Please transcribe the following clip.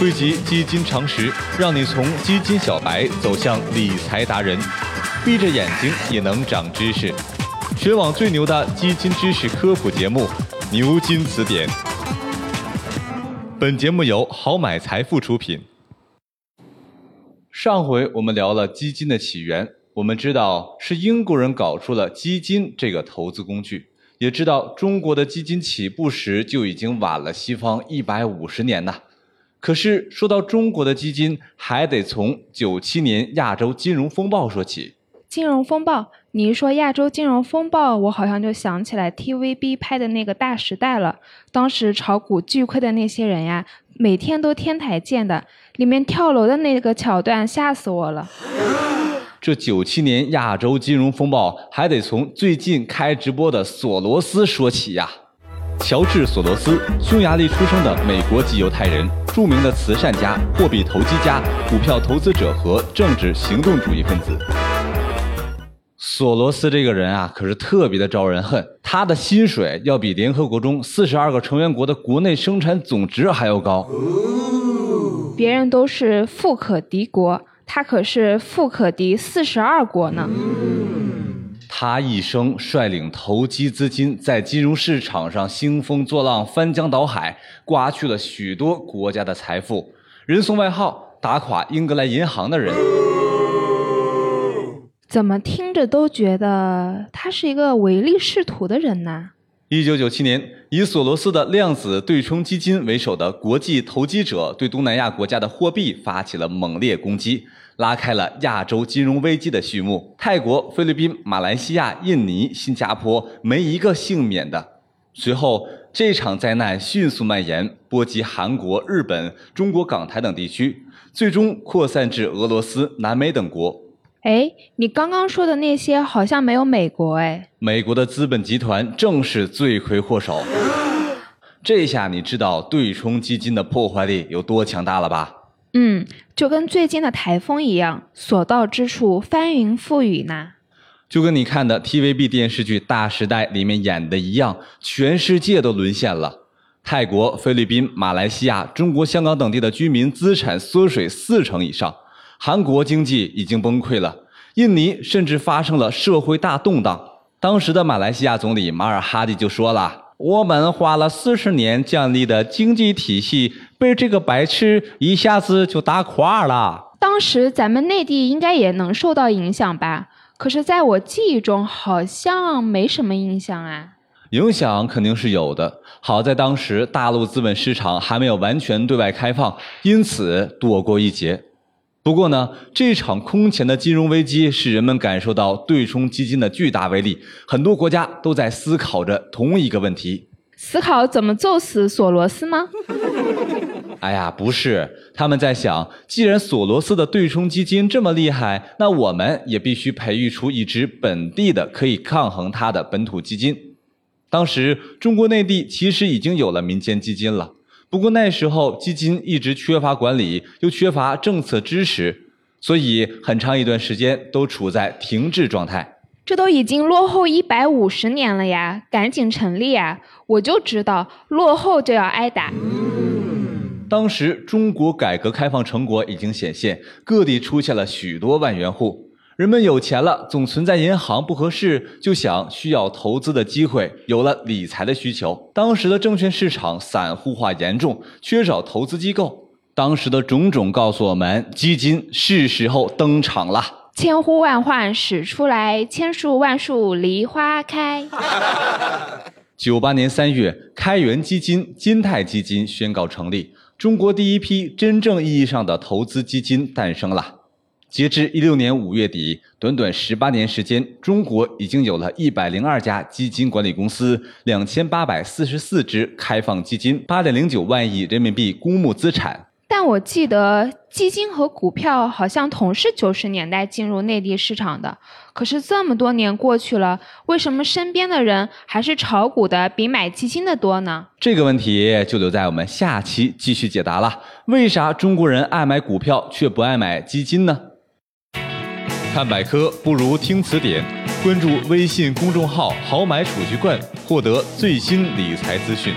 汇集基金常识，让你从基金小白走向理财达人，闭着眼睛也能长知识。全网最牛的基金知识科普节目《牛津词典》。本节目由好买财富出品。上回我们聊了基金的起源，我们知道是英国人搞出了基金这个投资工具，也知道中国的基金起步时就已经晚了西方一百五十年呐。可是说到中国的基金，还得从九七年亚洲金融风暴说起。金融风暴，你一说亚洲金融风暴，我好像就想起来 TVB 拍的那个《大时代》了。当时炒股巨亏的那些人呀，每天都天台见的，里面跳楼的那个桥段吓死我了。这九七年亚洲金融风暴，还得从最近开直播的索罗斯说起呀。乔治·索罗斯，匈牙利出生的美国籍犹太人，著名的慈善家、货币投机家、股票投资者和政治行动主义分子。索罗斯这个人啊，可是特别的招人恨。他的薪水要比联合国中四十二个成员国的国内生产总值还要高。别人都是富可敌国，他可是富可敌四十二国呢。他一生率领投机资金在金融市场上兴风作浪、翻江倒海，刮去了许多国家的财富，人送外号“打垮英格兰银行的人”。怎么听着都觉得他是一个唯利是图的人呢？一九九七年，以索罗斯的量子对冲基金为首的国际投机者对东南亚国家的货币发起了猛烈攻击，拉开了亚洲金融危机的序幕。泰国、菲律宾、马来西亚、印尼、新加坡没一个幸免的。随后，这场灾难迅速蔓延，波及韩国、日本、中国港台等地区，最终扩散至俄罗斯、南美等国。哎，你刚刚说的那些好像没有美国哎。美国的资本集团正是罪魁祸首。这下你知道对冲基金的破坏力有多强大了吧？嗯，就跟最近的台风一样，所到之处翻云覆雨呢。就跟你看的 TVB 电视剧《大时代》里面演的一样，全世界都沦陷了。泰国、菲律宾、马来西亚、中国香港等地的居民资产缩水四成以上。韩国经济已经崩溃了，印尼甚至发生了社会大动荡。当时的马来西亚总理马尔哈蒂就说了：“我们花了四十年建立的经济体系，被这个白痴一下子就打垮了。”当时咱们内地应该也能受到影响吧？可是在我记忆中好像没什么影响啊。影响肯定是有的，好在当时大陆资本市场还没有完全对外开放，因此躲过一劫。不过呢，这场空前的金融危机使人们感受到对冲基金的巨大威力，很多国家都在思考着同一个问题：思考怎么揍死索罗斯吗？哎呀，不是，他们在想，既然索罗斯的对冲基金这么厉害，那我们也必须培育出一支本地的可以抗衡它的本土基金。当时中国内地其实已经有了民间基金了。不过那时候基金一直缺乏管理，又缺乏政策支持，所以很长一段时间都处在停滞状态。这都已经落后一百五十年了呀，赶紧成立呀！我就知道落后就要挨打。当时中国改革开放成果已经显现，各地出现了许多万元户。人们有钱了，总存在银行不合适，就想需要投资的机会，有了理财的需求。当时的证券市场散户化严重，缺少投资机构。当时的种种告诉我们，基金是时候登场了。千呼万唤始出来，千树万树梨花开。九八年三月，开源基金金泰基金宣告成立，中国第一批真正意义上的投资基金诞生了。截至一六年五月底，短短十八年时间，中国已经有了一百零二家基金管理公司，两千八百四十四只开放基金，八点零九万亿人民币公募资产。但我记得基金和股票好像同是九十年代进入内地市场的，可是这么多年过去了，为什么身边的人还是炒股的比买基金的多呢？这个问题就留在我们下期继续解答了。为啥中国人爱买股票却不爱买基金呢？看百科不如听词典，关注微信公众号“好买储蓄罐”，获得最新理财资讯。